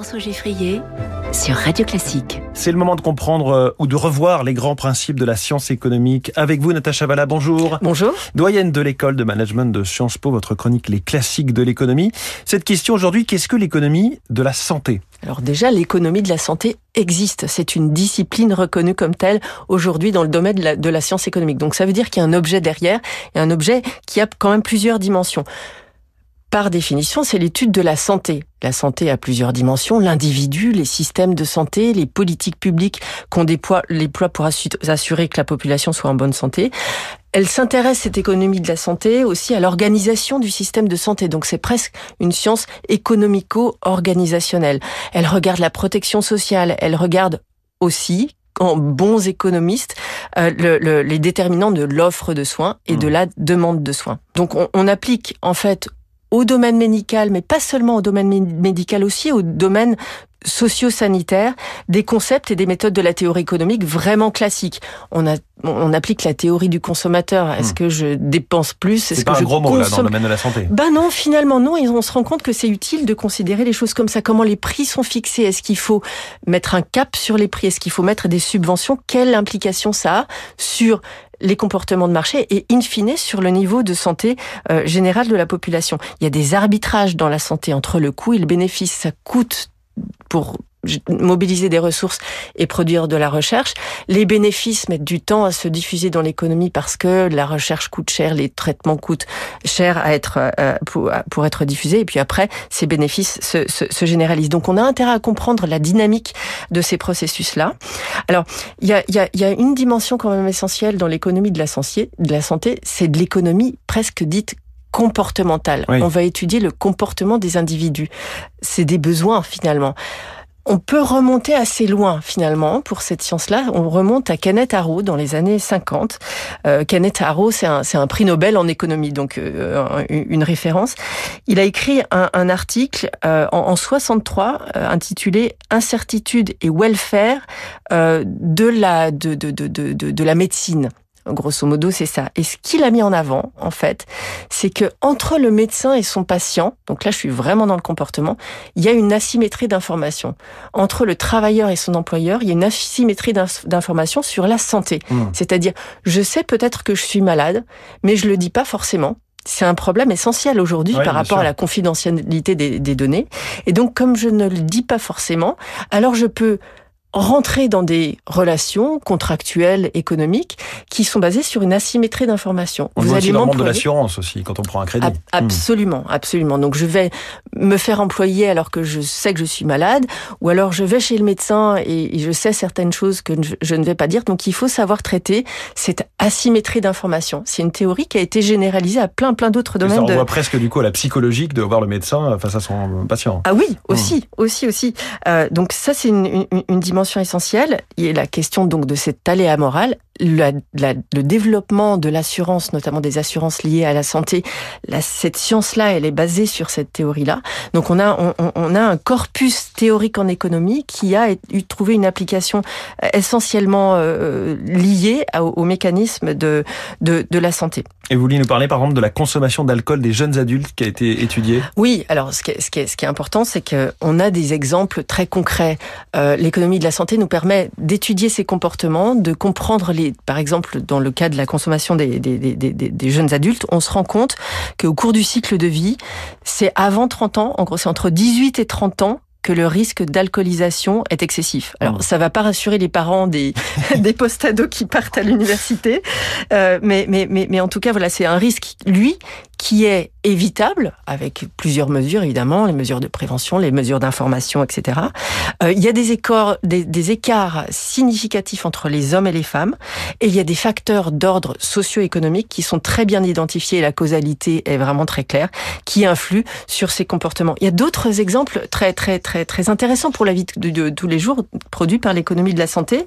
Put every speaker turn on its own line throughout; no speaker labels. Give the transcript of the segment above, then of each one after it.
François Geffrier sur Radio Classique.
C'est le moment de comprendre euh, ou de revoir les grands principes de la science économique. Avec vous, Natacha Valla, bonjour.
Bonjour.
Doyenne de l'école de management de Sciences Po, votre chronique Les classiques de l'économie. Cette question aujourd'hui, qu'est-ce que l'économie de la santé?
Alors déjà, l'économie de la santé existe. C'est une discipline reconnue comme telle aujourd'hui dans le domaine de la, de la science économique. Donc ça veut dire qu'il y a un objet derrière et un objet qui a quand même plusieurs dimensions par définition, c'est l'étude de la santé. La santé a plusieurs dimensions, l'individu, les systèmes de santé, les politiques publiques qu'on déploie, pour assurer que la population soit en bonne santé. Elle s'intéresse, cette économie de la santé, aussi à l'organisation du système de santé. Donc c'est presque une science économico-organisationnelle. Elle regarde la protection sociale, elle regarde aussi en bons économistes euh, les déterminants de l'offre de soins et de mmh. la demande de soins. Donc on, on applique en fait au domaine médical, mais pas seulement au domaine médical aussi, au domaine socio-sanitaire, des concepts et des méthodes de la théorie économique vraiment classiques. On a on applique la théorie du consommateur. Est-ce hmm. que je dépense plus?
Est-ce
que
un
je
gros mot là dans le domaine de la santé.
Ben non, finalement non. Et on se rend compte que c'est utile de considérer les choses comme ça. Comment les prix sont fixés? Est-ce qu'il faut mettre un cap sur les prix? Est-ce qu'il faut mettre des subventions? Quelle implication ça a sur les comportements de marché et in fine sur le niveau de santé euh, générale de la population? Il y a des arbitrages dans la santé entre le coût et le bénéfice. Ça coûte pour mobiliser des ressources et produire de la recherche. Les bénéfices mettent du temps à se diffuser dans l'économie parce que la recherche coûte cher, les traitements coûtent cher à être euh, pour, être diffusés. Et puis après, ces bénéfices se, se, se, généralisent. Donc on a intérêt à comprendre la dynamique de ces processus-là. Alors il y a, y, a, y a, une dimension quand même essentielle dans l'économie de la santé, de la santé, c'est de l'économie presque dite comportementale. On va étudier le comportement des individus. C'est des besoins finalement on peut remonter assez loin finalement pour cette science-là. On remonte à Kenneth Arrow dans les années 50. Euh, Kenneth Arrow, c'est un, un, prix Nobel en économie, donc euh, une référence. Il a écrit un, un article euh, en, en, 63 euh, intitulé Incertitude et welfare euh, de la de, de, de, de, de la médecine. Grosso modo, c'est ça. Et ce qu'il a mis en avant, en fait, c'est que entre le médecin et son patient, donc là, je suis vraiment dans le comportement, il y a une asymétrie d'information. Entre le travailleur et son employeur, il y a une asymétrie d'information sur la santé. Mmh. C'est-à-dire, je sais peut-être que je suis malade, mais je le dis pas forcément. C'est un problème essentiel aujourd'hui par rapport à la confidentialité des, des données. Et donc, comme je ne le dis pas forcément, alors je peux rentrer dans des relations contractuelles, économiques, qui sont basées sur une asymétrie d'information.
On Vous allez dans le monde de l'assurance aussi, quand on prend un crédit.
absolument, absolument. Donc je vais me faire employer alors que je sais que je suis malade, ou alors je vais chez le médecin et je sais certaines choses que je ne vais pas dire. Donc il faut savoir traiter cette asymétrie d'information. C'est une théorie qui a été généralisée à plein, plein d'autres domaines. Ça
renvoie presque du coup à la psychologique de voir le médecin face à son patient.
Ah oui, aussi, mmh. aussi, aussi. Euh, donc ça, c'est une, une, une dimension essentielle est la question donc de cette aléa morale, le développement de l'assurance, notamment des assurances liées à la santé. cette science-là, elle est basée sur cette théorie-là. Donc on a on, a un corpus théorique en économie qui a eu trouvé une application euh, essentiellement euh, liée au, mécanisme de, de, de la santé.
Et vous vouliez nous parler par exemple de la consommation d'alcool des jeunes adultes qui a été étudiée?
Oui, alors ce qui est, ce qui est, ce qui est important, c'est qu'on a des exemples très concrets. Euh, l'économie de la santé nous permet d'étudier ces comportements, de comprendre les, par exemple, dans le cas de la consommation des, des, des, des, des jeunes adultes, on se rend compte qu'au cours du cycle de vie, c'est avant 30 ans, en gros c'est entre 18 et 30 ans que le risque d'alcoolisation est excessif. Alors, mmh. ça va pas rassurer les parents des, des post-ados qui partent à l'université, euh, mais, mais, mais, mais en tout cas, voilà, c'est un risque, lui, qui est évitable avec plusieurs mesures, évidemment, les mesures de prévention, les mesures d'information, etc. Euh, il y a des, écarts, des, écarts significatifs entre les hommes et les femmes, et il y a des facteurs d'ordre socio-économique qui sont très bien identifiés, et la causalité est vraiment très claire, qui influent sur ces comportements. Il y a d'autres exemples très, très, très, très intéressants pour la vie de, de tous les jours produits par l'économie de la santé.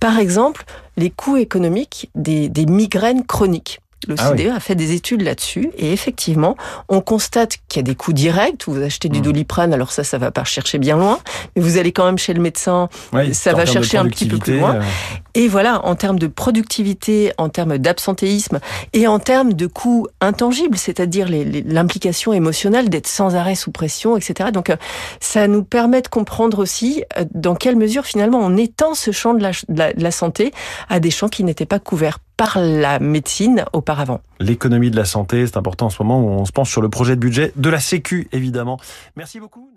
Par exemple, les coûts économiques des, des migraines chroniques. L'OCDE ah a fait des études là-dessus et effectivement, on constate qu'il y a des coûts directs. Vous achetez du mmh. doliprane, alors ça, ça va pas chercher bien loin, mais vous allez quand même chez le médecin, ça va chercher un petit peu plus loin. Euh. Et voilà, en termes de productivité, en termes d'absentéisme et en termes de coûts intangibles, c'est-à-dire l'implication émotionnelle d'être sans arrêt sous pression, etc. Donc, euh, ça nous permet de comprendre aussi euh, dans quelle mesure finalement on étend ce champ de la santé à des champs qui n'étaient pas couverts par la médecine auparavant.
L'économie de la santé, c'est important en ce moment où on se penche sur le projet de budget de la Sécu, évidemment. Merci beaucoup.